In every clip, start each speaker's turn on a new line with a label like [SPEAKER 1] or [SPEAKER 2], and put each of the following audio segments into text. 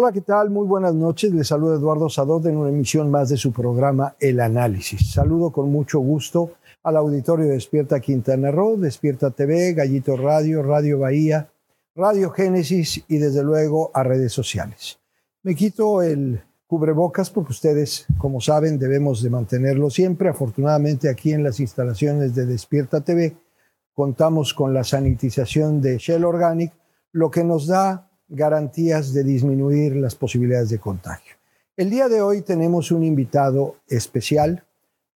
[SPEAKER 1] Hola, ¿qué tal? Muy buenas noches. Les saluda Eduardo Sadot en una emisión más de su programa El Análisis. Saludo con mucho gusto al auditorio de Despierta Quintana Roo, Despierta TV, Gallito Radio, Radio Bahía, Radio Génesis y desde luego a redes sociales. Me quito el cubrebocas porque ustedes, como saben, debemos de mantenerlo siempre. Afortunadamente aquí en las instalaciones de Despierta TV contamos con la sanitización de Shell Organic, lo que nos da garantías de disminuir las posibilidades de contagio. El día de hoy tenemos un invitado especial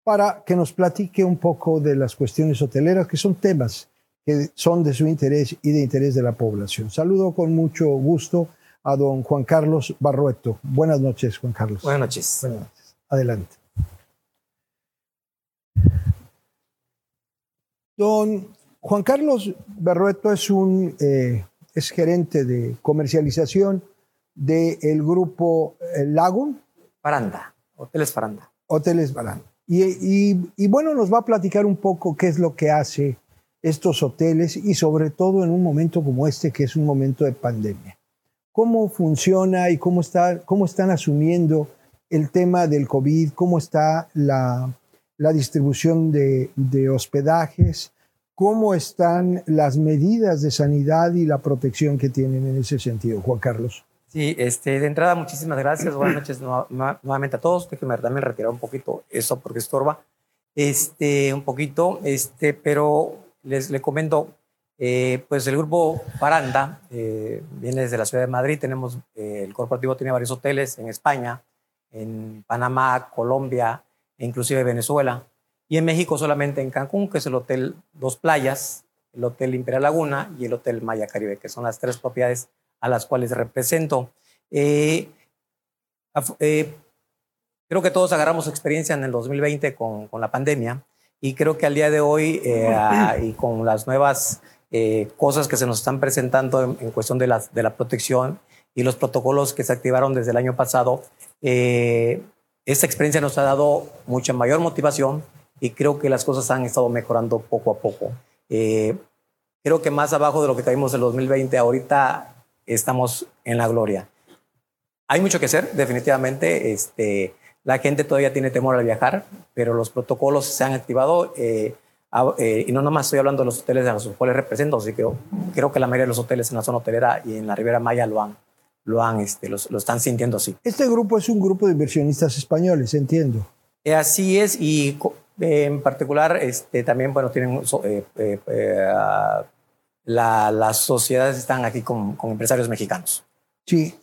[SPEAKER 1] para que nos platique un poco de las cuestiones hoteleras, que son temas que son de su interés y de interés de la población. Saludo con mucho gusto a don Juan Carlos Barrueto. Buenas noches, Juan Carlos.
[SPEAKER 2] Buenas noches.
[SPEAKER 1] Buenas noches. Adelante. Don Juan Carlos Barrueto es un eh, es gerente de comercialización del grupo eh, Lagun.
[SPEAKER 2] Faranda, Hoteles Faranda.
[SPEAKER 1] Hoteles Faranda. Y, y, bueno, nos va a platicar un poco qué es lo que hace estos hoteles y sobre todo en un momento como este, que es un momento de pandemia. ¿Cómo funciona y cómo, está, cómo están asumiendo el tema del COVID? ¿Cómo está la, la distribución de, de hospedajes? ¿Cómo están las medidas de sanidad y la protección que tienen en ese sentido, Juan Carlos?
[SPEAKER 2] Sí, este, de entrada, muchísimas gracias. Buenas noches nuevamente a todos. Déjenme también retirar un poquito eso porque estorba. Este, un poquito, este, pero les le comento, eh, pues el grupo Paranda eh, viene desde la ciudad de Madrid. Tenemos, eh, el corporativo tiene varios hoteles en España, en Panamá, Colombia e inclusive Venezuela. Y en México solamente en Cancún, que es el Hotel Dos Playas, el Hotel Imperial Laguna y el Hotel Maya Caribe, que son las tres propiedades a las cuales represento. Eh, eh, creo que todos agarramos experiencia en el 2020 con, con la pandemia y creo que al día de hoy eh, y con las nuevas cosas que se nos están presentando en, cuestión de la, de la protección y los protocolos que se activaron desde el año pasado, esta experiencia nos ha dado mucha mayor motivación, y creo que las cosas han estado mejorando poco a poco. Eh, creo que más abajo de lo que caímos en el 2020, ahorita estamos en la gloria. Hay mucho que hacer, definitivamente. Este, la gente todavía tiene temor al viajar, pero los protocolos se han activado. Eh, eh, y no nomás estoy hablando de los hoteles a los cuales represento, así que creo que la mayoría de los hoteles en la zona hotelera y en la Ribera Maya lo han, lo han, este, lo, lo están sintiendo así.
[SPEAKER 1] Este grupo es un grupo de inversionistas españoles, entiendo.
[SPEAKER 2] así es, y en particular, este, también, bueno, tienen eh, eh, eh, las sociedades están aquí con, empresarios mexicanos.
[SPEAKER 1] Sí,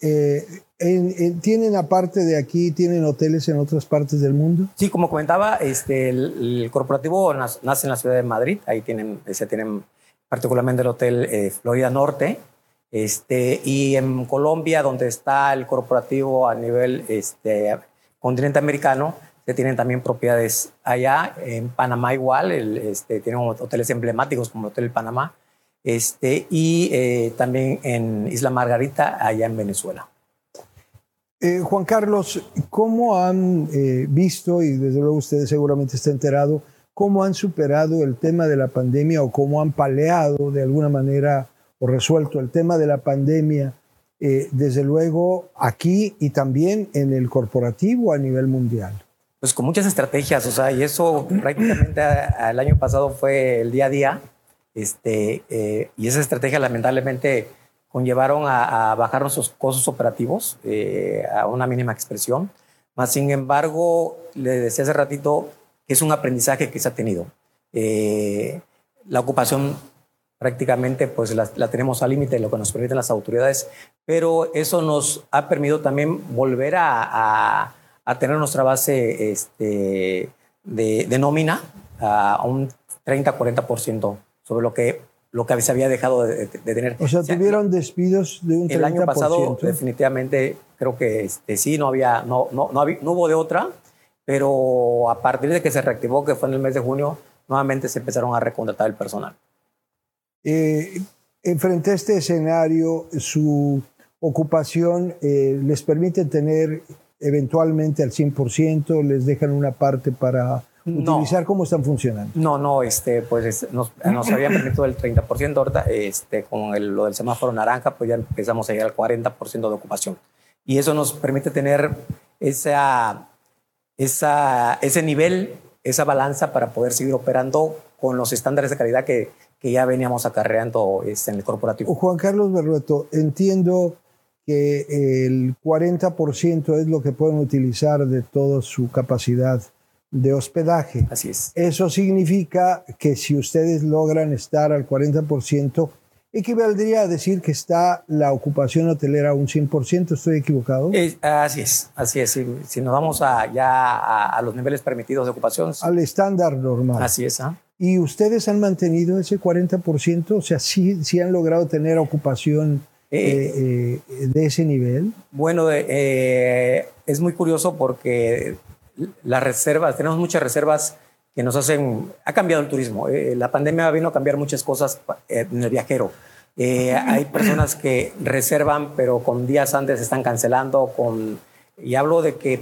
[SPEAKER 1] ¿tienen aparte de aquí, tienen hoteles en otras partes del mundo?
[SPEAKER 2] Sí, como comentaba, este, el, corporativo nace en la ciudad de Madrid, ahí tienen, se tienen particularmente el Hotel Florida Norte, este, y en Colombia, donde está el corporativo a nivel este, continente americano, tienen también propiedades allá, en Panamá igual, este, tienen hoteles emblemáticos como el Hotel Panamá, este, y eh, también en Isla Margarita, allá en Venezuela.
[SPEAKER 1] Eh, Juan Carlos, ¿cómo han eh, visto, y desde luego usted seguramente está enterado, cómo han superado el tema de la pandemia o cómo han paleado de alguna manera o resuelto el tema de la pandemia, desde luego aquí y también en el corporativo a nivel mundial?
[SPEAKER 2] Pues con muchas estrategias, o sea, y eso prácticamente el año pasado fue el día a día, este, eh, y esa estrategia lamentablemente conllevaron a, bajar nuestros costos operativos eh, a una mínima expresión, más sin embargo, le decía hace ratito que es un aprendizaje que se ha tenido. Eh, la ocupación prácticamente pues la, tenemos al límite lo que nos permiten las autoridades, pero eso nos ha permitido también volver a a tener nuestra base este, de, nómina a un 30-40% sobre lo que, lo que se había dejado de, tener.
[SPEAKER 1] O sea, tuvieron despidos de un 30%.
[SPEAKER 2] El año pasado definitivamente creo que este, sí, no, había, no, no, no, no hubo de otra, pero a partir de que se reactivó, que fue en el mes de junio, nuevamente se empezaron a recontratar el personal.
[SPEAKER 1] Eh, frente a este escenario, su ocupación eh, les permite tener eventualmente al 100%? ¿Les dejan una parte para utilizar? ¿Cómo están funcionando?
[SPEAKER 2] No, no, este, pues nos, nos habían permitido el 30%, ahorita este, con el, lo del semáforo naranja, pues ya empezamos a llegar al 40% de ocupación. y eso nos permite tener esa, esa, ese nivel, esa balanza para poder seguir operando con los estándares de calidad que, que ya veníamos acarreando este, en el corporativo.
[SPEAKER 1] Juan Carlos Berrueto, entiendo que el 40% es lo que pueden utilizar de toda su capacidad de hospedaje.
[SPEAKER 2] Así es.
[SPEAKER 1] Eso significa que si ustedes logran estar al 40%, equivaldría a decir que está la ocupación hotelera a un 100%, ¿estoy equivocado?
[SPEAKER 2] así es, así es. Si, nos vamos a, ya a, los niveles permitidos de ocupación.
[SPEAKER 1] Al estándar normal.
[SPEAKER 2] Así es. ¿ah?
[SPEAKER 1] ¿Y ustedes han mantenido ese 40%? O sea, ¿sí, sí han logrado tener ocupación eh, eh, eh, de ese nivel?
[SPEAKER 2] Bueno, es muy curioso porque las reservas, tenemos muchas reservas que nos hacen, ha cambiado el turismo. La pandemia vino a cambiar muchas cosas en el viajero. Hay personas que reservan, pero con días antes están cancelando, con, y hablo de que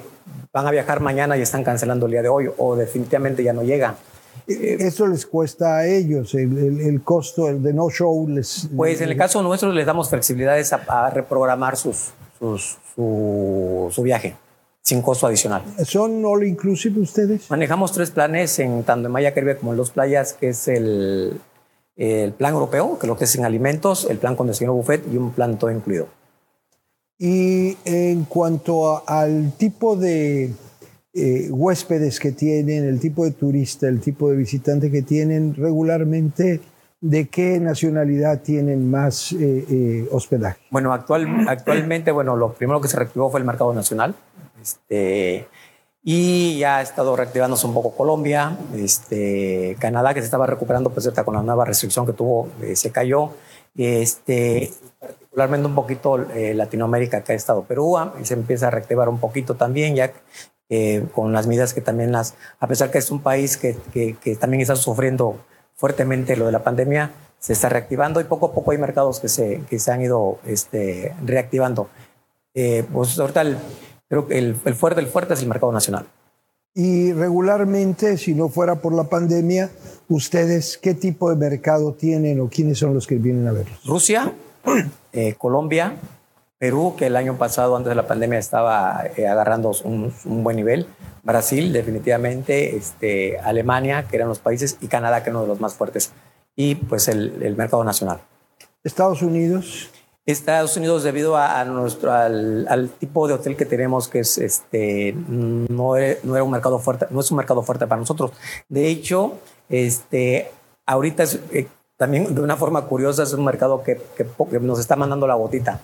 [SPEAKER 2] van a viajar mañana y están cancelando el día de hoy, o definitivamente ya no llegan.
[SPEAKER 1] Eso les cuesta a ellos, el, costo el de no show les...
[SPEAKER 2] Pues en el caso nuestro les damos flexibilidades a, reprogramar sus, su, su viaje sin costo adicional.
[SPEAKER 1] ¿Son all inclusive ustedes?
[SPEAKER 2] Manejamos tres planes en tanto en Maya Caribe como en Dos Playas, que es el, el plan europeo, que lo que es en alimentos, el plan con el señor buffet y un plan todo incluido.
[SPEAKER 1] Y en cuanto al tipo de eh, huéspedes que tienen, el tipo de turista, el tipo de visitante que tienen regularmente, ¿de qué nacionalidad tienen más eh, eh, hospedaje?
[SPEAKER 2] Bueno, actual, actualmente, bueno, lo primero que se reactivó fue el mercado nacional. Este, y ya ha estado reactivándose un poco Colombia, este, Canadá que se estaba recuperando, pues con la nueva restricción que tuvo, eh, se cayó. Este, particularmente un poquito eh, Latinoamérica que ha estado Perú, ah, se empieza a reactivar un poquito también, ya eh, con las medidas que también las, a pesar que es un país que, que, también está sufriendo fuertemente lo de la pandemia, se está reactivando y poco a poco hay mercados que se, que se han ido este, reactivando. pues ahorita el, Creo que el, fuerte, el fuerte es el mercado nacional.
[SPEAKER 1] Y regularmente, si no fuera por la pandemia, ¿ustedes qué tipo de mercado tienen o quiénes son los que vienen a verlos?
[SPEAKER 2] Rusia, eh, Colombia, Perú, que el año pasado, antes de la pandemia, estaba eh, agarrando un, buen nivel. Brasil, definitivamente, este, Alemania, que eran los países, y Canadá, que es uno de los más fuertes. Y pues el, el mercado nacional.
[SPEAKER 1] Estados Unidos.
[SPEAKER 2] Estados Unidos debido a, nuestro al, tipo de hotel que tenemos que es este no, no era un mercado fuerte no es un mercado fuerte para nosotros de hecho este ahorita es, eh, también de una forma curiosa es un mercado que, que, nos está mandando la botita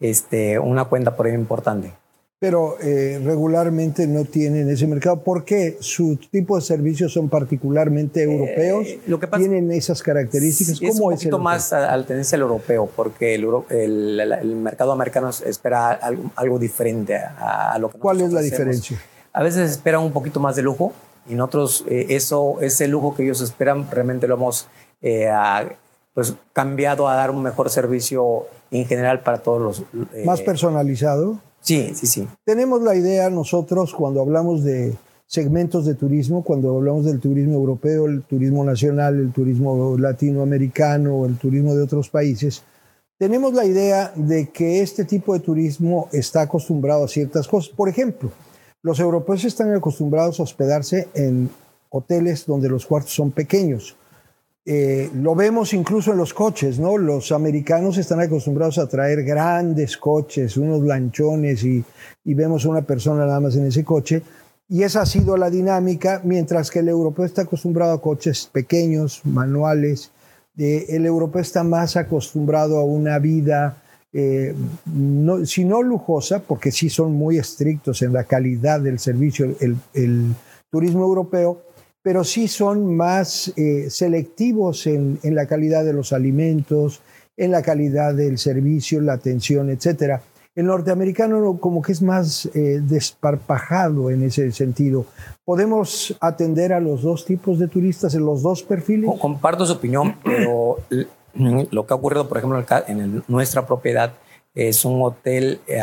[SPEAKER 2] este una cuenta por ahí importante
[SPEAKER 1] pero eh, regularmente no tienen ese mercado. ¿Por qué? ¿Su tipo de servicios son particularmente eh, europeos? lo que ¿Tienen esas características?
[SPEAKER 2] ¿Cómo es un poquito más al tenerse el europeo, porque el, el, mercado americano espera algo, diferente a, lo que
[SPEAKER 1] ¿Cuál es la diferencia?
[SPEAKER 2] A veces esperan un poquito más de lujo y nosotros eh, eso, ese lujo que ellos esperan realmente lo hemos pues, cambiado a dar un mejor servicio en general para todos los...
[SPEAKER 1] ¿Más personalizado?
[SPEAKER 2] Sí, sí, sí.
[SPEAKER 1] Tenemos la idea nosotros cuando hablamos de segmentos de turismo, cuando hablamos del turismo europeo, el turismo nacional, el turismo latinoamericano, el turismo de otros países, tenemos la idea de que este tipo de turismo está acostumbrado a ciertas cosas. Por ejemplo, los europeos están acostumbrados a hospedarse en hoteles donde los cuartos son pequeños. Eh, lo vemos incluso en los coches, ¿no? Los americanos están acostumbrados a traer grandes coches, unos lanchones y, vemos una persona nada más en ese coche. Y esa ha sido la dinámica, mientras que el europeo está acostumbrado a coches pequeños, manuales. Eh, el europeo está más acostumbrado a una vida, eh, si no lujosa, porque sí son muy estrictos en la calidad del servicio, el turismo europeo, pero sí son más eh, selectivos en, la calidad de los alimentos, en la calidad del servicio, la atención, etc. El norteamericano como que es más eh, desparpajado en ese sentido. ¿Podemos atender a los dos tipos de turistas en los dos perfiles?
[SPEAKER 2] Comparto su opinión, pero lo que ha ocurrido, por ejemplo, en nuestra propiedad es un hotel eh,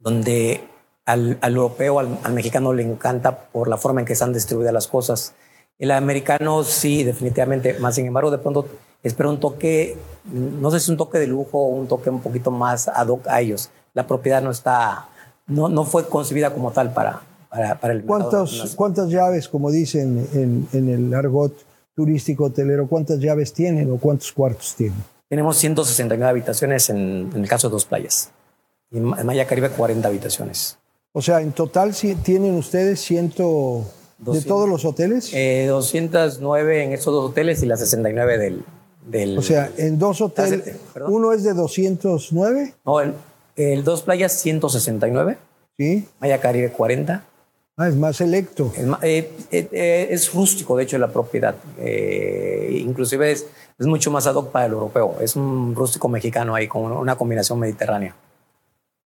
[SPEAKER 2] donde al, europeo, al, mexicano le encanta por la forma en que están distribuidas las cosas. El americano sí, definitivamente, más sin embargo, de pronto espera un toque, no sé si un toque de lujo o un toque un poquito más ad hoc a ellos. la propiedad no está, no, no fue concebida como tal para, para, para el
[SPEAKER 1] ¿Cuántas, ¿Cuántas llaves, como dicen en, en el argot turístico hotelero, cuántas llaves tienen o cuántos cuartos tienen?
[SPEAKER 2] Tenemos 169 habitaciones en, en el caso de dos playas. En Maya Caribe 40 habitaciones.
[SPEAKER 1] O sea, en total tienen ustedes 100 de todos los hoteles.
[SPEAKER 2] Eh, 209 en esos dos hoteles y las 69 del, del
[SPEAKER 1] o sea, en dos hoteles, uno es de 209.
[SPEAKER 2] No, el, el dos playas 169.
[SPEAKER 1] Sí.
[SPEAKER 2] Maya Caribe 40.
[SPEAKER 1] Ah, es más selecto.
[SPEAKER 2] Es, eh, eh, eh, es rústico, de hecho, la propiedad. Eh, inclusive es, es, mucho más ad hoc para el europeo. Es un rústico mexicano ahí con una combinación mediterránea.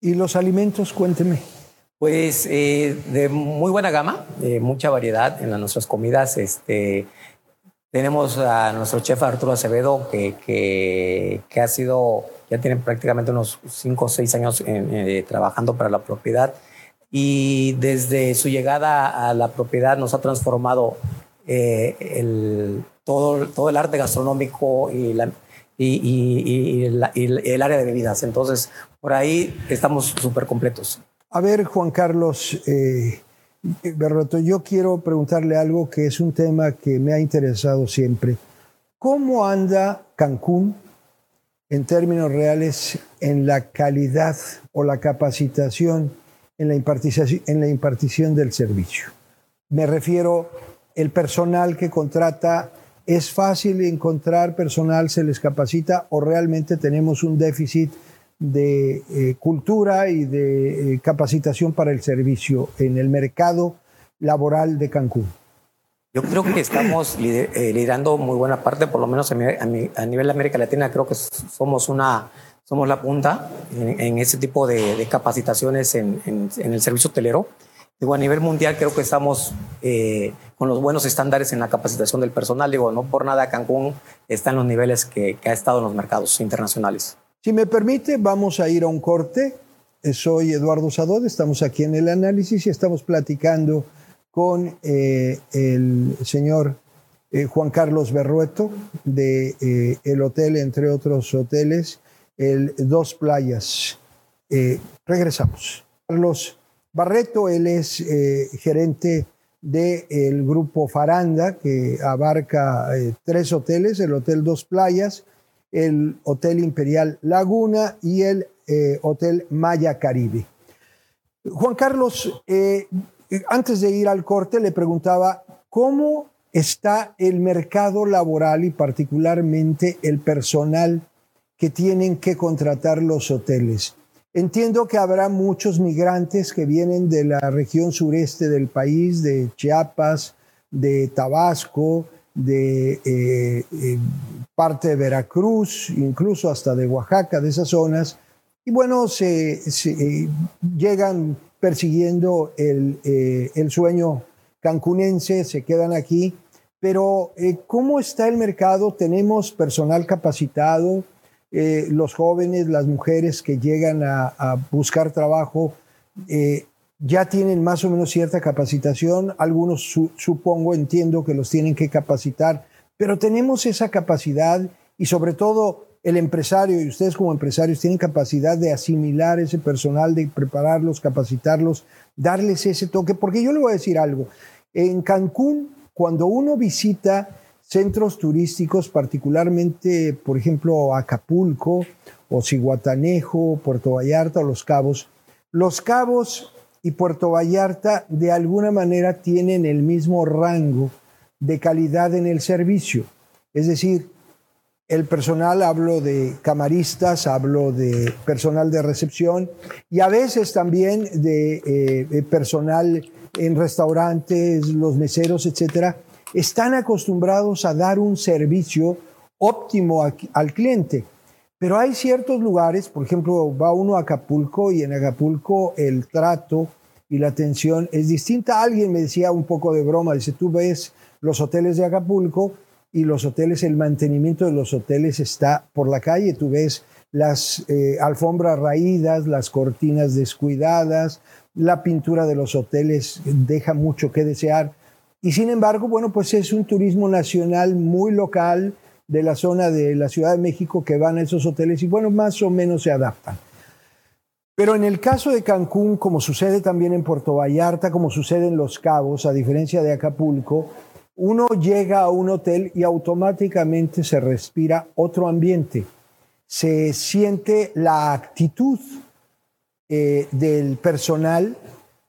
[SPEAKER 1] ¿Y los alimentos? Cuénteme.
[SPEAKER 2] Pues eh, de muy buena gama, de mucha variedad en las, nuestras comidas. Este, tenemos a nuestro chef Arturo Acevedo, que, que, ha sido, ya tiene prácticamente unos 5 o 6 años eh, trabajando para la propiedad. Y desde su llegada a la propiedad nos ha transformado eh, todo, todo el arte gastronómico y, la, y, la, y el área de bebidas. Entonces, por ahí estamos súper completos.
[SPEAKER 1] A ver, Juan Carlos eh, Berroto, yo quiero preguntarle algo que es un tema que me ha interesado siempre. ¿Cómo anda Cancún en términos reales en la calidad o la capacitación en la impartición, en la impartición del servicio? Me refiero, el personal que contrata, ¿es fácil encontrar personal, se les capacita o realmente tenemos un déficit? De eh, cultura y de eh, capacitación para el servicio en el mercado laboral de Cancún?
[SPEAKER 2] Yo creo que estamos eh, liderando muy buena parte, por lo menos a, mi, a, mi, a, nivel de América Latina, creo que somos una somos la punta en, en ese tipo de, de capacitaciones en, en, en, el servicio hotelero. Digo, a nivel mundial creo que estamos eh, con los buenos estándares en la capacitación del personal. Digo, no por nada Cancún está en los niveles que, que ha estado en los mercados internacionales.
[SPEAKER 1] Si me permite, vamos a ir a un corte. Soy Eduardo Sadod, estamos aquí en el análisis y estamos platicando con eh, el señor eh, Juan Carlos Berrueto de eh, el hotel, entre otros hoteles, el Dos Playas. Eh, regresamos. Carlos Barreto, él es gerente del de grupo Faranda, que abarca tres hoteles, el Hotel Dos Playas, el Hotel Imperial Laguna y el eh, Hotel Maya Caribe. Juan Carlos, eh, antes de ir al corte le preguntaba cómo está el mercado laboral y particularmente el personal que tienen que contratar los hoteles. Entiendo que habrá muchos migrantes que vienen de la región sureste del país, de Chiapas, de Tabasco, de eh, parte de Veracruz, incluso hasta de Oaxaca, de esas zonas. Y bueno, se eh, llegan persiguiendo el, eh, el, sueño cancunense, se quedan aquí. Pero, ¿cómo está el mercado? ¿Tenemos personal capacitado? los jóvenes, las mujeres que llegan a, a buscar trabajo, ya tienen más o menos cierta capacitación, algunos su, supongo, entiendo que los tienen que capacitar, pero tenemos esa capacidad y sobre todo el empresario y ustedes como empresarios tienen capacidad de asimilar ese personal, de prepararlos, capacitarlos, darles ese toque, porque yo le voy a decir algo, en Cancún, cuando uno visita centros turísticos, particularmente, por ejemplo, Acapulco o Ciguatanejo, Puerto Vallarta o Los Cabos, Los Cabos y Puerto Vallarta de alguna manera tienen el mismo rango de calidad en el servicio. Es decir, el personal, hablo de camaristas, hablo de personal de recepción y a veces también de eh, personal en restaurantes, los meseros, etcétera, están acostumbrados a dar un servicio óptimo al cliente. Pero hay ciertos lugares, por ejemplo, va uno a Acapulco y en Acapulco el trato y la atención es distinta. Alguien me decía un poco de broma, dice, tú ves los hoteles de Acapulco y los hoteles, el mantenimiento de los hoteles está por la calle, tú ves las eh, alfombras raídas, las cortinas descuidadas, la pintura de los hoteles deja mucho que desear. Y sin embargo, bueno, pues es un turismo nacional muy local, de la zona de la Ciudad de México que van a esos hoteles y bueno, más o menos se adaptan. Pero en el caso de Cancún, como sucede también en Puerto Vallarta, como sucede en Los Cabos, a diferencia de Acapulco, uno llega a un hotel y automáticamente se respira otro ambiente. Se siente la actitud eh, del personal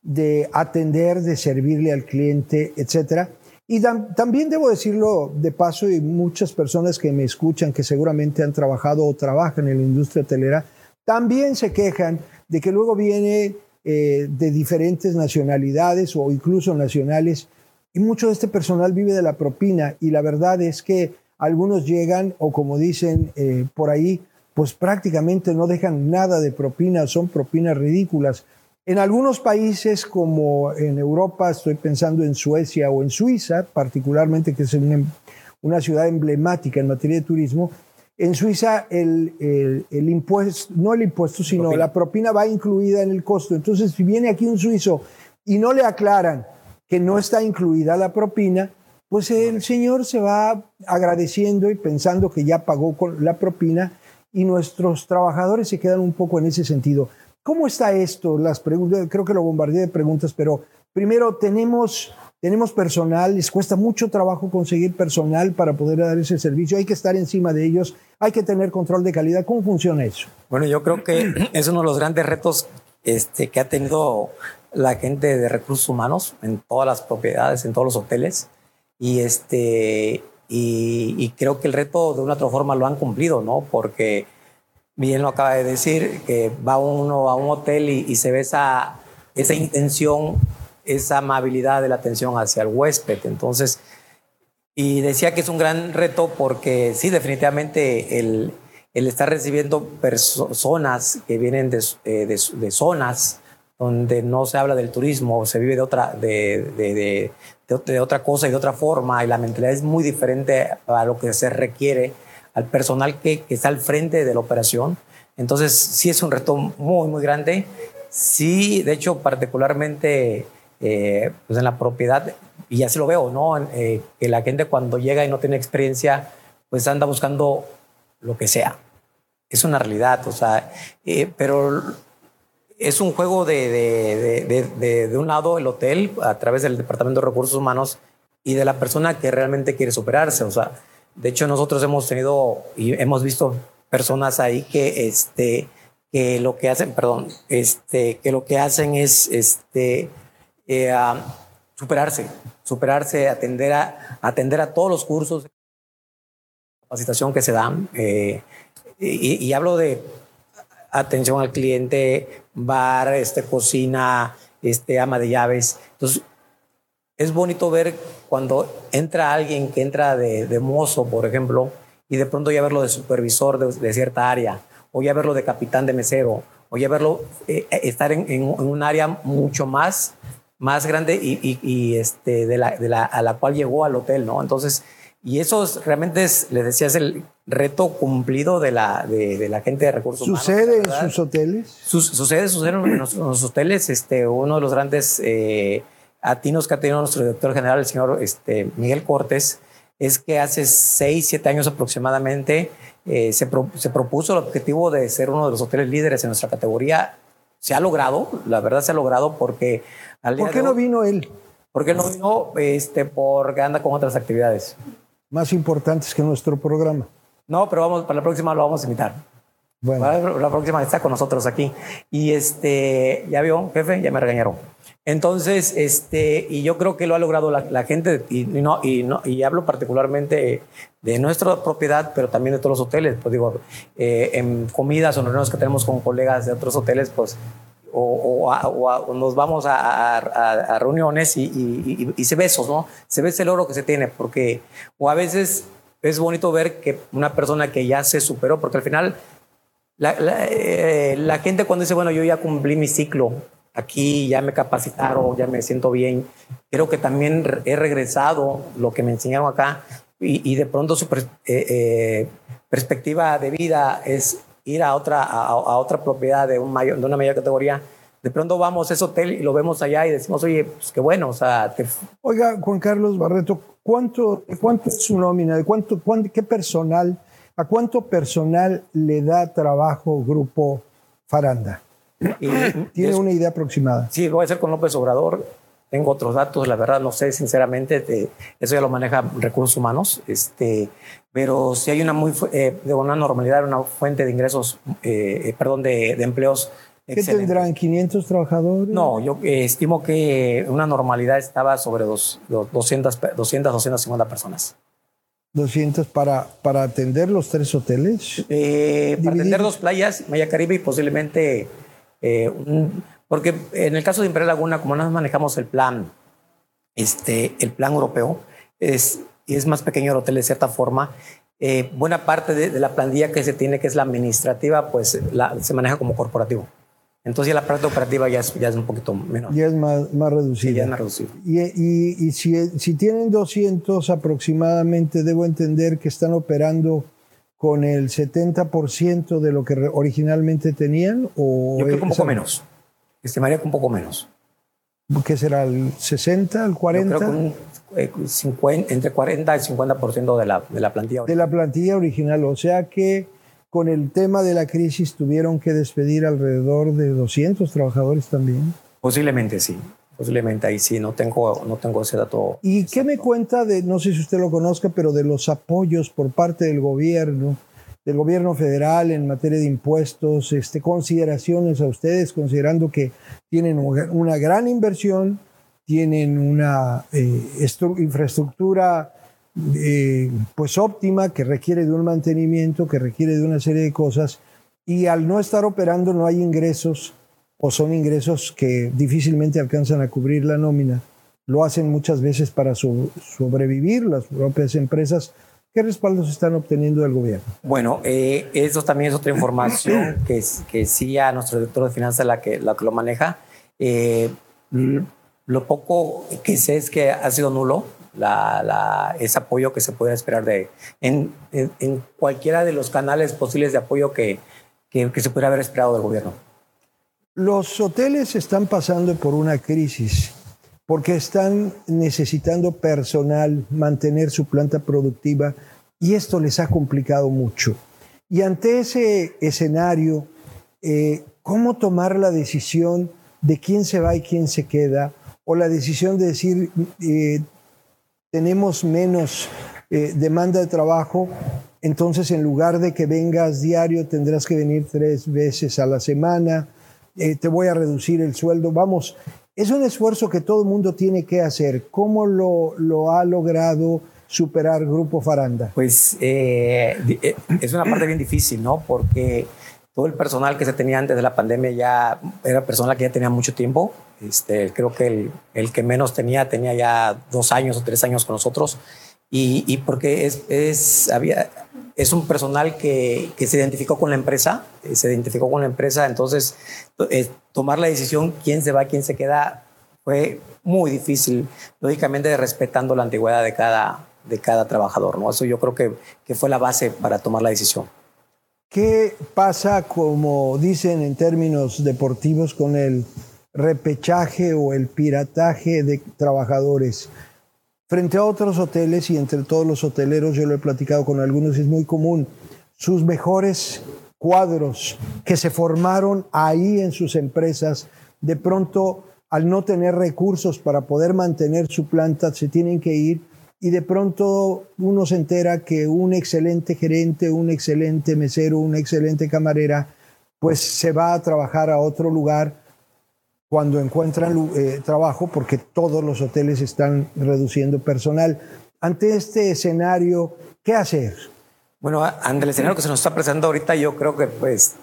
[SPEAKER 1] de atender, de servirle al cliente, etcétera. Y también debo decirlo de paso, y muchas personas que me escuchan, que seguramente han trabajado o trabajan en la industria hotelera, también se quejan de que luego viene eh, de diferentes nacionalidades o incluso nacionales, y mucho de este personal vive de la propina, y la verdad es que algunos llegan, o como dicen eh, por ahí, pues prácticamente no dejan nada de propina, son propinas ridículas. En algunos países como en Europa, estoy pensando en Suecia o en Suiza, particularmente que es una, ciudad emblemática en materia de turismo, en Suiza el, impuesto, no el impuesto, sino la propina va incluida en el costo. Entonces, si viene aquí un suizo y no le aclaran que no está incluida la propina, pues el señor se va agradeciendo y pensando que ya pagó con la propina y nuestros trabajadores se quedan un poco en ese sentido. ¿Cómo está esto? Las preguntas, creo que lo bombardeé de preguntas, pero primero tenemos, tenemos personal, les cuesta mucho trabajo conseguir personal para poder dar ese servicio, hay que estar encima de ellos, hay que tener control de calidad. ¿Cómo funciona eso?
[SPEAKER 2] Bueno, yo creo que es uno de los grandes retos este, que ha tenido la gente de recursos humanos en todas las propiedades, en todos los hoteles. Y, este, y, y creo que el reto de una u otra forma lo han cumplido, ¿no? Porque bien lo acaba de decir, que va uno a un hotel y, se ve esa, esa intención, esa amabilidad de la atención hacia el huésped. Entonces, y decía que es un gran reto porque sí, definitivamente el, el estar recibiendo personas que vienen de, eh, de, zonas donde no se habla del turismo, se vive de otra, de, otra cosa y de otra forma, y la mentalidad es muy diferente a lo que se requiere al personal que, está al frente de la operación. Entonces, sí es un reto muy, muy grande. Sí, de hecho, particularmente eh, pues en la propiedad, y así lo veo, ¿no? Eh, que la gente cuando llega y no tiene experiencia, pues anda buscando lo que sea. Es una realidad, o sea, eh, pero es un juego de, de, de, de, un lado el hotel a través del Departamento de Recursos Humanos y de la persona que realmente quiere superarse, o sea, de hecho, nosotros hemos tenido y hemos visto personas ahí que, este, que lo que hacen, perdón, este, que lo que hacen es este, eh, superarse, superarse, atender a, atender a todos los cursos capacitación que se dan. Eh, y, y, hablo de atención al cliente, bar, este, cocina, este, ama de llaves. Entonces, es bonito ver cuando entra alguien que entra de, mozo, por ejemplo, y de pronto ya verlo de supervisor de, cierta área, o ya verlo de capitán de mesero, o ya verlo eh, eh, estar en, un área mucho más, más grande y, este, de, la, de la, a la cual llegó al hotel, ¿no? Entonces, y eso realmente es, les decía, es el reto cumplido de la, de, la gente de recursos
[SPEAKER 1] ¿Sucede humanos. ¿Sucede en sus hoteles?
[SPEAKER 2] sucede, sucede en los, hoteles. Este, uno de los grandes... Eh, atinos que ha tenido nuestro director general, el señor este, Miguel Cortés, es que hace seis, siete años aproximadamente eh, se, se, propuso el objetivo de ser uno de los hoteles líderes en nuestra categoría. Se ha logrado, la verdad se ha logrado porque...
[SPEAKER 1] Al ¿Por qué no vino él?
[SPEAKER 2] Porque no vino este, porque anda con otras actividades.
[SPEAKER 1] Más importantes que nuestro programa.
[SPEAKER 2] No, pero vamos, para la próxima lo vamos a invitar. Bueno. La próxima está con nosotros aquí. Y este, ya vio, jefe, ya me regañaron. Entonces, este, y yo creo que lo ha logrado la, gente, y, no, y, no, y hablo particularmente de nuestra propiedad, pero también de todos los hoteles. Pues digo, eh, en comidas o reuniones que tenemos con colegas de otros hoteles, pues, o, o, nos vamos a, reuniones y, y, se ve eso, ¿no? Se ve ese logro que se tiene, porque, o a veces es bonito ver que una persona que ya se superó, porque al final la, eh, la gente cuando dice, bueno, yo ya cumplí mi ciclo, aquí ya me capacitaron, ya me siento bien. Creo que también he regresado lo que me enseñaron acá y, de pronto su eh, eh, perspectiva de vida es ir a otra, a, otra propiedad de, un mayor, de una mayor categoría. De pronto vamos a ese hotel y lo vemos allá y decimos, oye, pues qué bueno. O sea,
[SPEAKER 1] Oiga, Juan Carlos Barreto, ¿cuánto, cuánto es su nómina? ¿De cuánto, cuánto, ¿Qué personal, a cuánto personal le da trabajo Grupo Faranda? ¿Tiene una idea aproximada?
[SPEAKER 2] Sí, voy a hacer con López Obrador. Tengo otros datos, la verdad no sé, sinceramente, eso ya lo maneja recursos humanos, este, pero si hay una muy eh, de una normalidad, una fuente de ingresos, eh, eh, perdón, de, de empleos
[SPEAKER 1] ¿Qué tendrán? ¿500 trabajadores?
[SPEAKER 2] No, yo estimo que una normalidad estaba sobre dos, 200, 200, 250 personas.
[SPEAKER 1] 200 para, para atender los tres hoteles.
[SPEAKER 2] Eh, para atender dos playas, Maya Caribe y posiblemente eh, porque en el caso de Imperial Laguna, como no manejamos el plan, este, el plan europeo, es, es más pequeño el hotel de cierta forma. Eh, buena parte de, la plantilla que se tiene, que es la administrativa, pues se maneja como corporativo. Entonces ya la parte operativa ya es, ya es un poquito menor.
[SPEAKER 1] Ya es más, más reducida.
[SPEAKER 2] ya es más reducida.
[SPEAKER 1] Y, y, y si, si, tienen 200 aproximadamente, debo entender que están operando con el 70% de lo que originalmente tenían. O
[SPEAKER 2] Yo creo que un poco menos. Estimaría que un poco menos.
[SPEAKER 1] ¿Qué será? ¿El 60, el 40?
[SPEAKER 2] Yo creo que un, 50, eh, entre 40 y 50% de la, de la plantilla
[SPEAKER 1] original. De la plantilla original. O sea que con el tema de la crisis tuvieron que despedir alrededor de 200 trabajadores también.
[SPEAKER 2] Posiblemente sí, posiblemente ahí sí, no tengo, no tengo ese dato.
[SPEAKER 1] ¿Y qué me cuenta de, no sé si usted lo conozca, pero de los apoyos por parte del gobierno, del gobierno federal en materia de impuestos, este, consideraciones a ustedes, considerando que tienen una gran inversión, tienen una eh, infraestructura eh, pues óptima, que requiere de un mantenimiento, que requiere de una serie de cosas, y al no estar operando no hay ingresos o son ingresos que difícilmente alcanzan a cubrir la nómina. Lo hacen muchas veces para sobrevivir las propias empresas. ¿Qué respaldos están obteniendo del gobierno?
[SPEAKER 2] Bueno, eh, eso también es otra información que, que sí a nuestro director de finanzas la que, la que lo maneja. Eh, lo poco que sé es que ha sido nulo la, ese apoyo que se puede esperar de, en, en, cualquiera de los canales posibles de apoyo que, que, se pudiera haber esperado del gobierno.
[SPEAKER 1] Los hoteles están pasando por una crisis porque están necesitando personal, mantener su planta productiva y esto les ha complicado mucho. Y ante ese escenario, eh, ¿cómo tomar la decisión de quién se va y quién se queda? O la decisión de decir, eh, tenemos menos eh, demanda de trabajo, entonces en lugar de que vengas diario tendrás que venir tres veces a la semana, eh, te voy a reducir el sueldo. Vamos, es un esfuerzo que todo el mundo tiene que hacer. ¿Cómo lo, lo ha logrado superar Grupo Faranda?
[SPEAKER 2] Pues eh, es una parte bien difícil, ¿no? Porque todo el personal que se tenía antes de la pandemia ya era personal que ya tenía mucho tiempo. Este, creo que el, el que menos tenía tenía ya dos años o tres años con nosotros. Y, y porque es, es, había, es un personal que, que, se identificó con la empresa, eh, se identificó con la empresa, entonces eh, tomar la decisión quién se va, quién se queda, fue muy difícil, lógicamente respetando la antigüedad de cada, de cada trabajador. ¿no? Eso yo creo que, que fue la base para tomar la decisión.
[SPEAKER 1] ¿Qué pasa, como dicen en términos deportivos, con el repechaje o el pirataje de trabajadores? Frente a otros hoteles y entre todos los hoteleros, yo lo he platicado con algunos, es muy común, sus mejores cuadros que se formaron ahí en sus empresas, de pronto al no tener recursos para poder mantener su planta, se tienen que ir y de pronto uno se entera que un excelente gerente, un excelente mesero, una excelente camarera, pues se va a trabajar a otro lugar cuando encuentran eh, trabajo porque todos los hoteles están reduciendo personal. Ante este escenario, ¿qué hacer?
[SPEAKER 2] Bueno, ante el escenario que se nos está presentando ahorita, yo creo que pues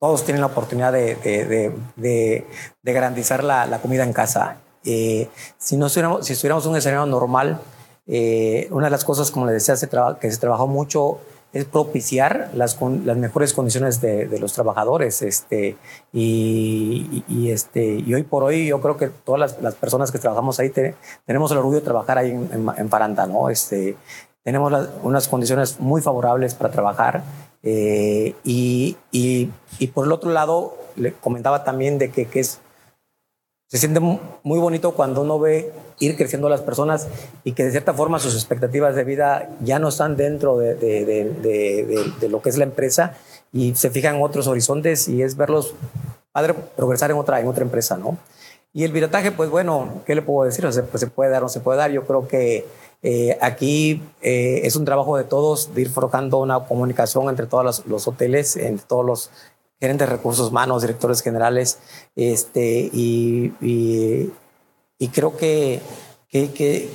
[SPEAKER 2] todos tienen la oportunidad de, de, de, garantizar la, comida en casa. Eh, si, no estuviéramos, si estuviéramos en un escenario normal, eh, una de las cosas, como les decía, se que se trabajó mucho es propiciar las, las mejores condiciones de, los trabajadores. Este, y, este, y hoy por hoy yo creo que todas las, personas que trabajamos ahí tenemos el orgullo de trabajar ahí en, en, Faranda. ¿no? Este, tenemos unas condiciones muy favorables para trabajar. Eh, y, y, y, por el otro lado, le comentaba también de que, que es se siente muy bonito cuando uno ve ir creciendo las personas y que de cierta forma sus expectativas de vida ya no están dentro de, de, de, de lo que es la empresa y se fijan en otros horizontes y es verlos padre progresar en otra, en otra empresa, ¿no? Y el pirataje, pues bueno, ¿qué le puedo decir? O sea, pues se puede dar o no se puede dar. Yo creo que eh, aquí eh, es un trabajo de todos de ir forjando una comunicación entre todos los, los, hoteles, entre todos los gerentes de recursos humanos, directores generales, este, y, y, y creo que, que, que,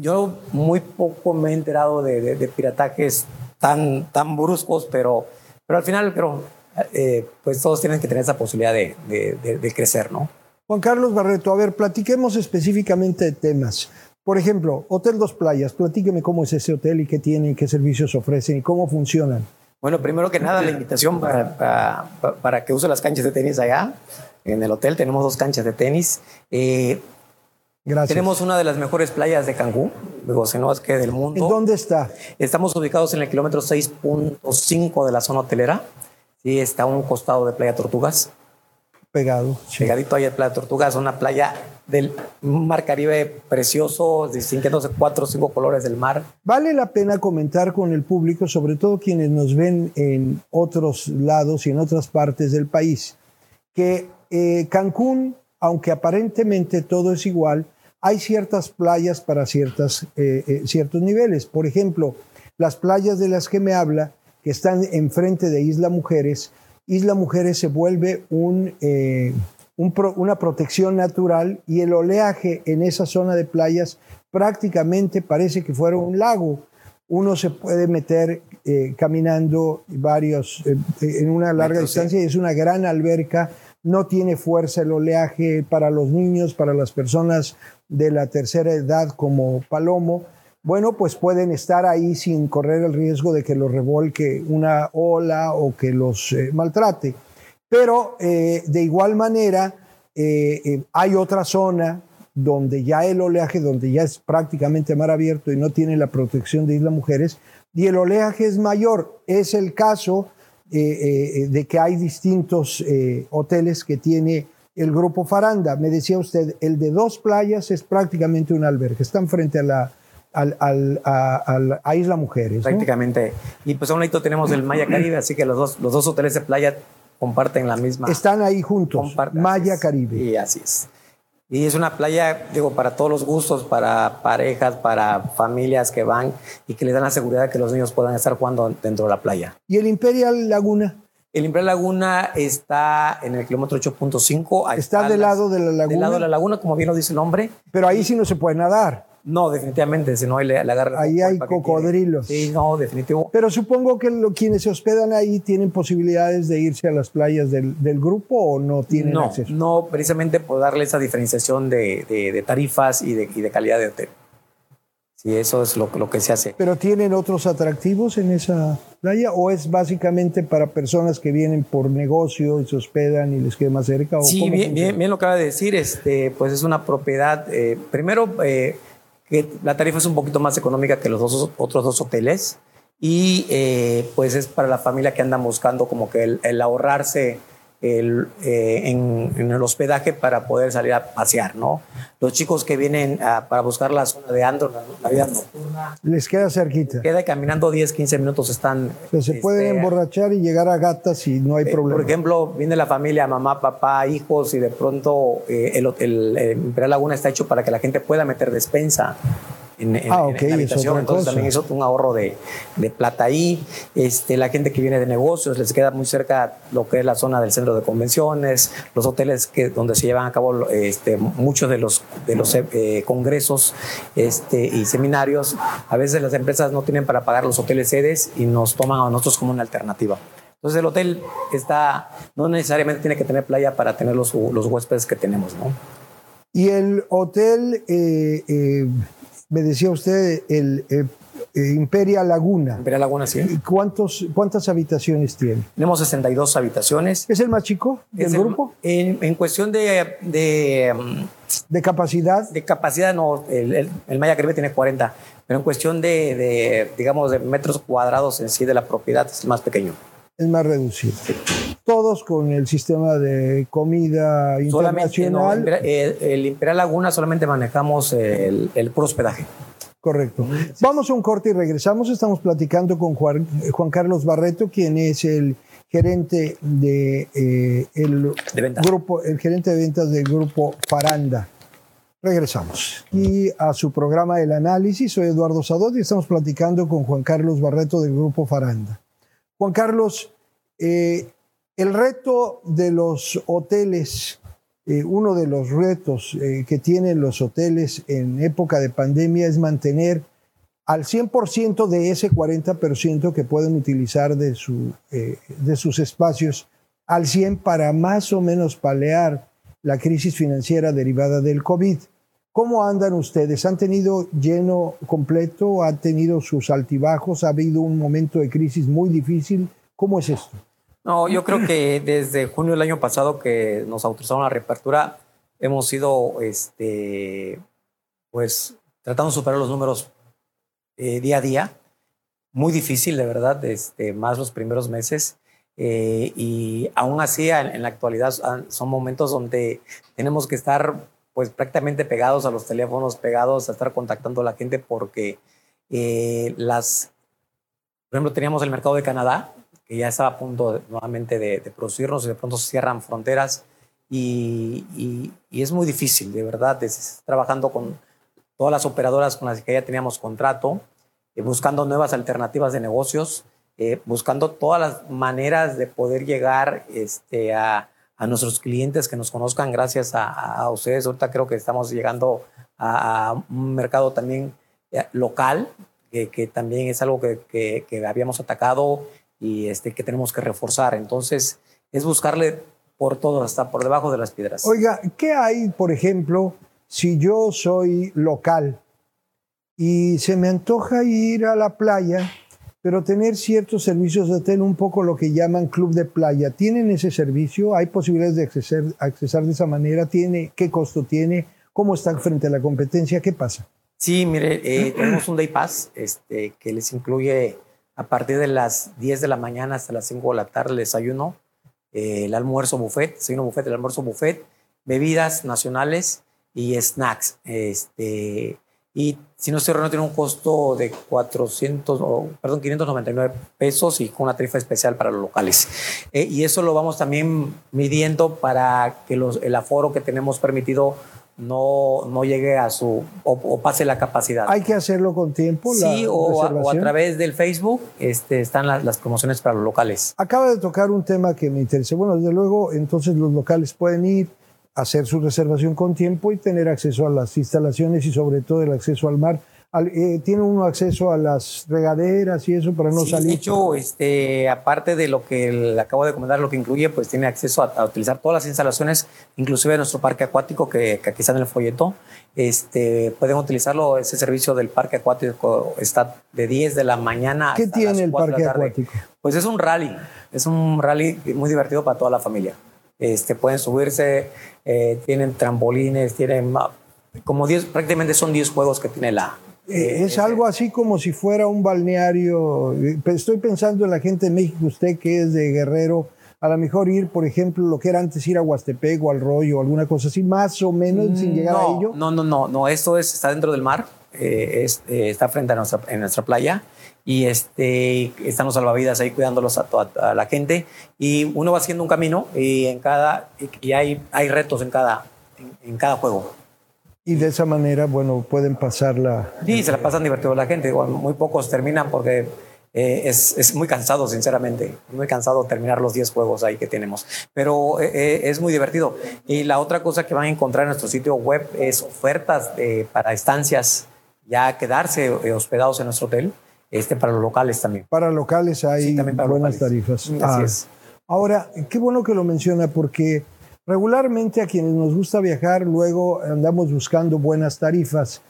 [SPEAKER 2] yo muy poco me he enterado de, de, de piratajes tan, tan bruscos, pero, pero al final creo, eh, pues todos tienen que tener esa posibilidad de, de, crecer, ¿no?
[SPEAKER 1] Juan Carlos Barreto, a ver, platiquemos específicamente de temas. Por ejemplo, Hotel Dos Playas, platíqueme cómo es ese hotel y qué tiene, qué servicios ofrecen y cómo funcionan.
[SPEAKER 2] Bueno, primero que nada, la invitación para, para, para, que use las canchas de tenis allá. En el hotel tenemos dos canchas de tenis. Eh,
[SPEAKER 1] Gracias.
[SPEAKER 2] Tenemos una de las mejores playas de Cancún, digo, si no es que del mundo.
[SPEAKER 1] ¿En dónde está?
[SPEAKER 2] Estamos ubicados en el kilómetro 6.5 de la zona hotelera. Sí, está a un costado de Playa Tortugas.
[SPEAKER 1] Pegado.
[SPEAKER 2] Pegadito ahí a Playa Tortugas, una playa del mar Caribe precioso, distinguiéndose cuatro o cinco colores del mar.
[SPEAKER 1] Vale la pena comentar con el público, sobre todo quienes nos ven en otros lados y en otras partes del país, que eh, Cancún, aunque aparentemente todo es igual, hay ciertas playas para ciertas, eh, eh, ciertos niveles. Por ejemplo, las playas de las que me habla, que están enfrente de Isla Mujeres, Isla Mujeres se vuelve un, eh, un pro, una protección natural y el oleaje en esa zona de playas prácticamente parece que fuera un lago. Uno se puede meter eh, caminando varios, eh, en una larga Metro, distancia sí. y es una gran alberca. No tiene fuerza el oleaje para los niños, para las personas de la tercera edad como Palomo bueno, pues pueden estar ahí sin correr el riesgo de que los revolque una ola o que los eh, maltrate. Pero eh, de igual manera, eh, hay otra zona donde ya el oleaje, donde ya es prácticamente mar abierto y no tiene la protección de Isla Mujeres, y el oleaje es mayor. Es el caso de que hay distintos hoteles que tiene el grupo Faranda. Me decía usted, el de dos playas es prácticamente un albergue, están frente a la al, al, a, al, a, Isla Mujeres.
[SPEAKER 2] Prácticamente. ¿no? Y pues a un ladito tenemos el Maya Caribe, así que los dos, los dos hoteles de playa comparten la misma.
[SPEAKER 1] Están ahí juntos. Maya Caribe.
[SPEAKER 2] Y así es. Y es una playa, digo, para todos los gustos, para parejas, para familias que van y que les dan la seguridad de que los niños puedan estar jugando dentro de la playa.
[SPEAKER 1] ¿Y el Imperial Laguna?
[SPEAKER 2] El Imperial Laguna está en el kilómetro 8.5.
[SPEAKER 1] Está del lado de la laguna.
[SPEAKER 2] Del lado de la laguna, como bien lo dice el nombre.
[SPEAKER 1] Pero ahí sí no se puede nadar.
[SPEAKER 2] No, definitivamente, si no ahí le, le agarra.
[SPEAKER 1] Ahí hay cocodrilos.
[SPEAKER 2] Sí, no, definitivo.
[SPEAKER 1] Pero supongo que lo, quienes se hospedan ahí tienen posibilidades de irse a las playas del, del grupo o no tienen
[SPEAKER 2] no,
[SPEAKER 1] acceso.
[SPEAKER 2] No, precisamente por darle esa diferenciación de, de, de tarifas y de, y de, calidad de hotel. Sí, eso es lo, lo, que se hace.
[SPEAKER 1] ¿Pero tienen otros atractivos en esa playa o es básicamente para personas que vienen por negocio y se hospedan y les queda más cerca? ¿o
[SPEAKER 2] sí, bien, bien, bien, lo acaba de decir. Este, pues es una propiedad, eh, primero... Eh, la tarifa es un poquito más económica que los otros dos hoteles y eh, pues es para la familia que andan buscando como que el, el ahorrarse el, eh, en, en, el hospedaje para poder salir a pasear, ¿no? Los chicos que vienen a, para buscar la zona de Andro, la, la, vida nocturna.
[SPEAKER 1] Les queda cerquita.
[SPEAKER 2] Queda caminando 10, 15 minutos, están.
[SPEAKER 1] O sea, se este, pueden emborrachar y llegar a gatas y no hay
[SPEAKER 2] eh,
[SPEAKER 1] problema.
[SPEAKER 2] Por ejemplo, viene la familia, mamá, papá, hijos, y de pronto eh, el, el, el Imperial Laguna está hecho para que la gente pueda meter despensa en, en,
[SPEAKER 1] ah, okay,
[SPEAKER 2] en la habitación. Entonces también eso un ahorro de, de, plata ahí. Este, la gente que viene de negocios les queda muy cerca lo que es la zona del centro de convenciones, los hoteles que, donde se llevan a cabo este, muchos de los, de los eh, congresos este, y seminarios. A veces las empresas no tienen para pagar los hoteles sedes y nos toman a nosotros como una alternativa. Entonces el hotel está, no necesariamente tiene que tener playa para tener los, los huéspedes que tenemos, ¿no?
[SPEAKER 1] Y el hotel... Eh, eh me decía usted el eh, Imperial Laguna.
[SPEAKER 2] Imperial Laguna, sí.
[SPEAKER 1] ¿Cuántos, ¿Cuántas habitaciones tiene?
[SPEAKER 2] Tenemos 62 habitaciones.
[SPEAKER 1] ¿Es el más chico del
[SPEAKER 2] es
[SPEAKER 1] grupo?
[SPEAKER 2] El, en, en, cuestión de, de,
[SPEAKER 1] de... capacidad?
[SPEAKER 2] De capacidad, no. El, el, el Maya Caribe tiene 40. Pero en cuestión de, de, digamos, de metros cuadrados en sí de la propiedad, es el más pequeño.
[SPEAKER 1] Es más reducido. Todos con el sistema de comida internacional.
[SPEAKER 2] No, el, el, Imperial Laguna solamente manejamos el, el puro hospedaje.
[SPEAKER 1] Correcto. Vamos a un corte y regresamos. Estamos platicando con Juan, Juan Carlos Barreto, quien es el gerente de eh, el grupo, el gerente de ventas del grupo Faranda. Regresamos. Y a su programa El Análisis, soy Eduardo Sadot y estamos platicando con Juan Carlos Barreto del grupo Faranda. Juan Carlos, eh, el reto de los hoteles, eh, uno de los retos que tienen los hoteles en época de pandemia es mantener al 100% de ese 40% que pueden utilizar de, eh, sus espacios al 100 para más o menos palear la crisis financiera derivada del COVID. ¿Cómo andan ustedes? ¿Han tenido lleno completo? ¿Han tenido sus altibajos? ¿Ha habido un momento de crisis muy difícil? ¿Cómo es esto?
[SPEAKER 2] No, yo creo que desde junio del año pasado que nos autorizaron la reapertura, hemos ido, este, pues, tratando de superar los números eh, día a día. Muy difícil, de verdad, este, más los primeros meses. Eh, y aún así, en, la actualidad, son momentos donde tenemos que estar pues prácticamente pegados a los teléfonos, pegados a estar contactando a la gente porque eh, las, por ejemplo, teníamos el mercado de Canadá, que ya estaba a punto nuevamente de, producirnos y de pronto se cierran fronteras y, y, es muy difícil, de verdad, trabajando con todas las operadoras con las que ya teníamos contrato, eh, buscando nuevas alternativas de negocios, eh, buscando todas las maneras de poder llegar este, a, a, nuestros clientes que nos conozcan gracias a, a, ustedes. Ahorita creo que estamos llegando a, un mercado también eh, local, que, que, también es algo que, que, que, habíamos atacado y este, que tenemos que reforzar. Entonces, es buscarle por todo, hasta por debajo de las piedras.
[SPEAKER 1] Oiga, ¿qué hay, por ejemplo, si yo soy local y se me antoja ir a la playa, pero tener ciertos servicios de hotel, un poco lo que llaman club de playa, ¿tienen ese servicio? ¿Hay posibilidades de acceder, accesar de esa manera? ¿Tiene, ¿Qué costo tiene? ¿Cómo están frente a la competencia? ¿Qué pasa?
[SPEAKER 2] Sí, mire, eh, tenemos un Day Pass este, que les incluye a partir de las 10 de la mañana hasta las 5 de la tarde el desayuno, eh, el almuerzo buffet, desayuno buffet, el almuerzo buffet, bebidas nacionales y snacks. Este, y si no estoy errado, tiene un costo de 400, o, perdón, 599 pesos y con una tarifa especial para los locales. Eh, y eso lo vamos también midiendo para que los, el aforo que tenemos permitido no, no llegue a su o, pase la capacidad.
[SPEAKER 1] ¿Hay que hacerlo con tiempo?
[SPEAKER 2] Sí, o, a, través del Facebook este, están las, las, promociones para los locales.
[SPEAKER 1] Acaba de tocar un tema que me interesa. Bueno, desde luego, entonces los locales pueden ir hacer su reservación con tiempo y tener acceso a las instalaciones y sobre todo el acceso al mar. Eh, ¿Tiene uno acceso a las regaderas y eso para no salir? De
[SPEAKER 2] hecho, este, aparte de lo que le acabo de comentar, lo que incluye, pues tiene acceso a, utilizar todas las instalaciones, inclusive nuestro parque acuático, que, aquí está en el folleto. Este, pueden utilizarlo, ese servicio del parque acuático está de 10 de la mañana
[SPEAKER 1] ¿Qué tiene el parque acuático?
[SPEAKER 2] Pues es un rally, es un rally muy divertido para toda la familia. Este, pueden subirse, eh, tienen trampolines, tienen como 10, prácticamente son 10 juegos que tiene la...
[SPEAKER 1] Eh, es algo así como si fuera un balneario. Estoy pensando en la gente de México, usted que es de Guerrero, a lo mejor ir, por ejemplo, lo que era antes ir a Huastepec o al Rollo o alguna cosa así, más o menos sin llegar a ello.
[SPEAKER 2] No, no, no, no, esto es, está dentro del mar, eh, está frente a nuestra, en nuestra playa y este, están los salvavidas ahí cuidándolos a, a, la gente y uno va haciendo un camino y en cada y hay, hay retos en cada, en, cada juego.
[SPEAKER 1] Y de esa manera, bueno, pueden pasarla.
[SPEAKER 2] Sí, se la pasan divertido la gente. muy pocos terminan porque eh, es, es, muy cansado, sinceramente. Muy cansado terminar los 10 juegos ahí que tenemos. Pero eh, eh, es muy divertido. Y la otra cosa que van a encontrar en nuestro sitio web es ofertas para estancias, ya quedarse hospedados en nuestro hotel este para los locales también.
[SPEAKER 1] Para locales hay buenas tarifas.
[SPEAKER 2] Así ah. es.
[SPEAKER 1] Ahora, qué bueno que lo menciona porque regularmente a quienes nos gusta viajar luego andamos buscando buenas tarifas.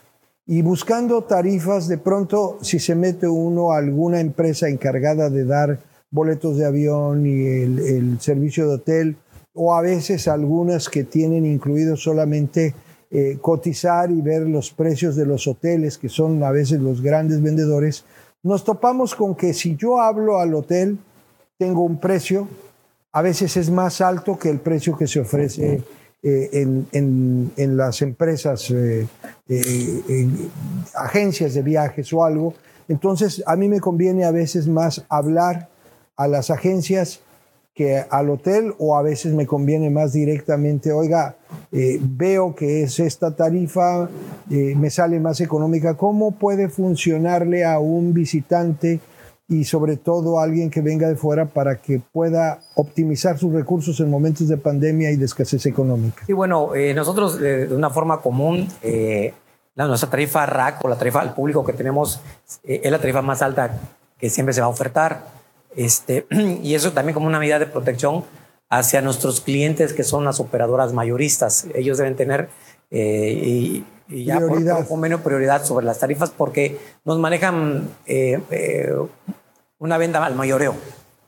[SPEAKER 1] Y buscando tarifas de pronto si se mete uno a alguna empresa encargada de dar boletos de avión y el, servicio de hotel o a veces algunas que tienen incluido solamente eh, cotizar y ver los precios de los hoteles, que son a veces los grandes vendedores, nos topamos con que si yo hablo al hotel, tengo un precio, a veces es más alto que el precio que se ofrece eh, en, las empresas, eh, eh, agencias de viajes o algo. Entonces, a mí me conviene a veces más hablar a las agencias que al hotel o a veces me conviene más directamente, oiga, veo que es esta tarifa, me sale más económica. ¿Cómo puede funcionarle a un visitante y sobre todo alguien que venga de fuera para que pueda optimizar sus recursos en momentos de pandemia y de escasez económica?
[SPEAKER 2] Sí, bueno, eh, nosotros de una forma común, la, nuestra tarifa RAC o la tarifa al público que tenemos es la tarifa más alta que siempre se va a ofertar. Este, y eso también como una medida de protección hacia nuestros clientes que son las operadoras mayoristas. Ellos deben tener eh, y, ya prioridad. por, convenio prioridad sobre las tarifas porque nos manejan eh, eh, una venta al mayoreo.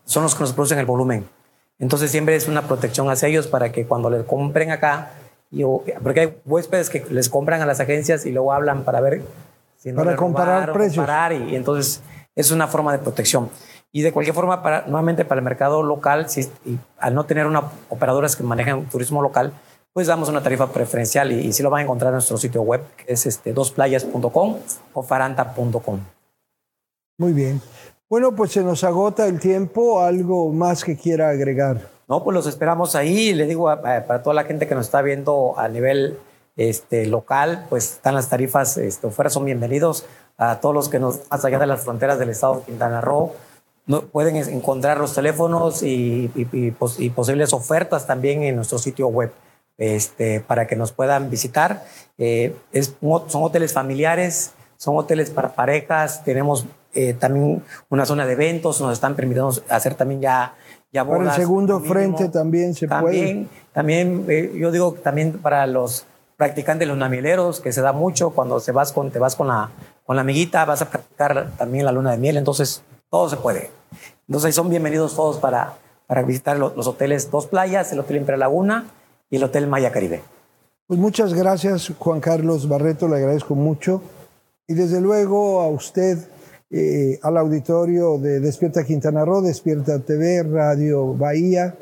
[SPEAKER 2] Son los que nos producen el volumen. Entonces siempre es una protección hacia ellos para que cuando les compren acá, porque hay huéspedes que les compran a las agencias y luego hablan para ver
[SPEAKER 1] si no para comparar precios.
[SPEAKER 2] Comparar y, entonces es una forma de protección. Y de cualquier forma, para, nuevamente para el mercado local, si, al no tener una operadoras que manejan turismo local, pues damos una tarifa preferencial y, si lo van a encontrar en nuestro sitio web, que es este, dosplayas.com o faranta.com.
[SPEAKER 1] Muy bien. Bueno, pues se nos agota el tiempo. ¿Algo más que quiera agregar?
[SPEAKER 2] No, pues los esperamos ahí. Le digo para toda la gente que nos está viendo a nivel este, local, pues están las tarifas, este, son bienvenidos a todos los que nos, más allá de las fronteras del estado de Quintana Roo, no, pueden encontrar los teléfonos y, posibles ofertas también en nuestro sitio web este, para que nos puedan visitar. Eh, es, son hoteles familiares, son hoteles para parejas, tenemos eh, también una zona de eventos, nos están permitiendo hacer también ya, ya bodas.
[SPEAKER 1] Para el segundo frente también se
[SPEAKER 2] puede. También, eh, yo digo también para los practicantes, los namileros, que se da mucho cuando se vas con, te vas con la, con la amiguita, vas a practicar también la luna de miel, entonces todo se puede. Entonces son bienvenidos todos para, para visitar los, hoteles Dos Playas, el Hotel Imperial Laguna y el Hotel Maya Caribe.
[SPEAKER 1] Pues muchas gracias, Juan Carlos Barreto, le agradezco mucho. Y desde luego a usted, eh, al auditorio de Despierta Quintana Roo, Despierta TV, Radio Bahía,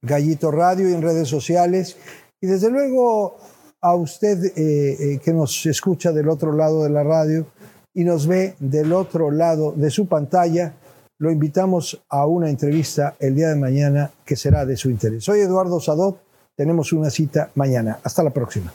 [SPEAKER 1] Gallito Radio y en redes sociales. Y desde luego a usted eh, eh, que nos escucha del otro lado de la radio, y nos ve del otro lado de su pantalla, lo invitamos a una entrevista el día de mañana que será de su interés. Soy Eduardo Sadot, tenemos una cita mañana. Hasta la próxima.